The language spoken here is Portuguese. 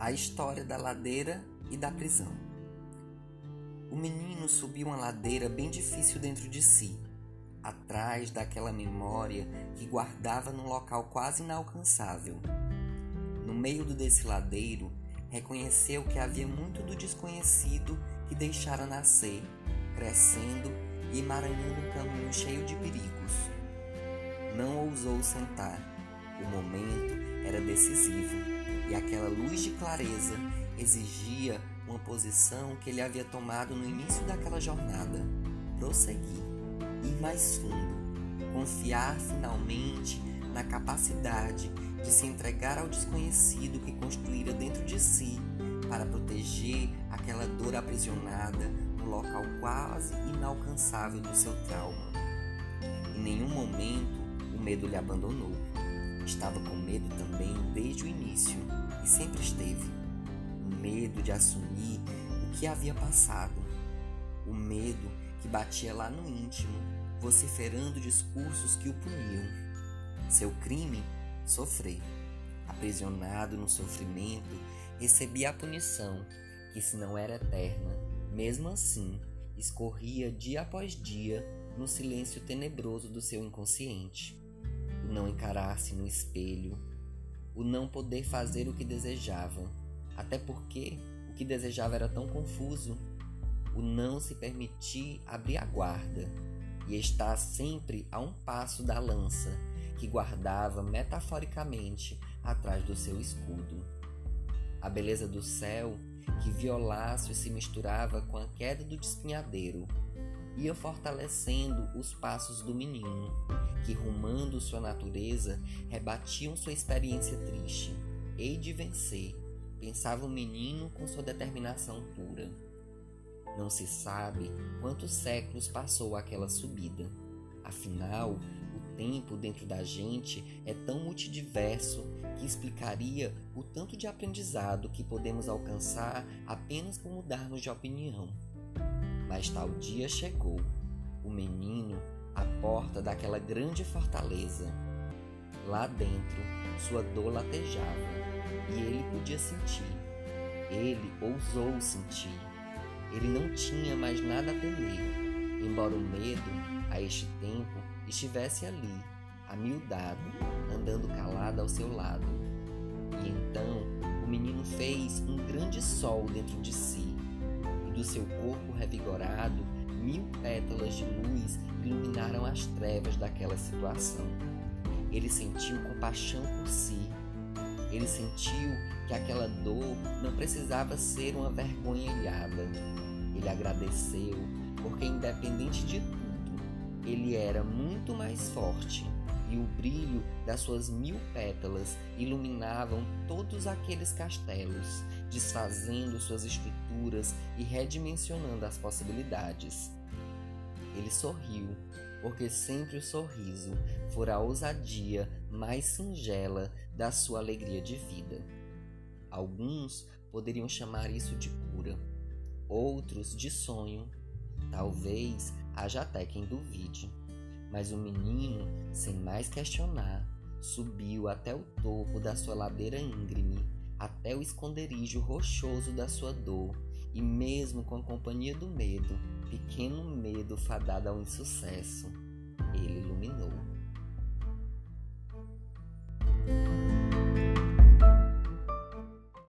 A história da ladeira e da prisão. O menino subiu uma ladeira bem difícil dentro de si, atrás daquela memória que guardava num local quase inalcançável. No meio do desfiladeiro, reconheceu que havia muito do desconhecido que deixara nascer, crescendo e emaranhando um caminho cheio de perigos. Não ousou sentar. O momento era decisivo e aquela luz de clareza exigia uma posição que ele havia tomado no início daquela jornada. Prosseguir, ir mais fundo, confiar finalmente na capacidade de se entregar ao desconhecido que construíra dentro de si para proteger aquela dor aprisionada no local quase inalcançável do seu trauma. Em nenhum momento o medo lhe abandonou. Estava com medo também desde o início e sempre esteve. O medo de assumir o que havia passado. O medo que batia lá no íntimo, vociferando discursos que o puniam. Seu crime? Sofrer. Aprisionado no sofrimento, recebia a punição, que se não era eterna, mesmo assim, escorria dia após dia no silêncio tenebroso do seu inconsciente o não encarar-se no espelho, o não poder fazer o que desejava, até porque o que desejava era tão confuso, o não se permitir abrir a guarda e estar sempre a um passo da lança que guardava metaforicamente atrás do seu escudo. A beleza do céu que violaço se misturava com a queda do despenhadeiro ia fortalecendo os passos do menino, que, rumando sua natureza, rebatiam sua experiência triste. Hei de vencer, pensava o menino com sua determinação pura. Não se sabe quantos séculos passou aquela subida. Afinal, o tempo dentro da gente é tão multidiverso que explicaria o tanto de aprendizado que podemos alcançar apenas por mudarmos de opinião. Mas tal dia chegou, o menino à porta daquela grande fortaleza. Lá dentro, sua dor latejava e ele podia sentir. Ele ousou sentir. Ele não tinha mais nada a temer, embora o medo, a este tempo, estivesse ali, amiudado, andando calado ao seu lado. E então o menino fez um grande sol dentro de si do seu corpo revigorado, mil pétalas de luz iluminaram as trevas daquela situação. Ele sentiu compaixão por si. Ele sentiu que aquela dor não precisava ser uma vergonha ilhada. Ele agradeceu, porque independente de tudo, ele era muito mais forte e o brilho das suas mil pétalas iluminavam todos aqueles castelos, desfazendo suas estruturas e redimensionando as possibilidades. Ele sorriu, porque sempre o sorriso fora a ousadia mais singela da sua alegria de vida. Alguns poderiam chamar isso de cura, outros de sonho. Talvez haja até quem duvide. Mas o menino, sem mais questionar, subiu até o topo da sua ladeira íngreme, até o esconderijo rochoso da sua dor, e mesmo com a companhia do medo, pequeno medo fadado ao insucesso, ele iluminou.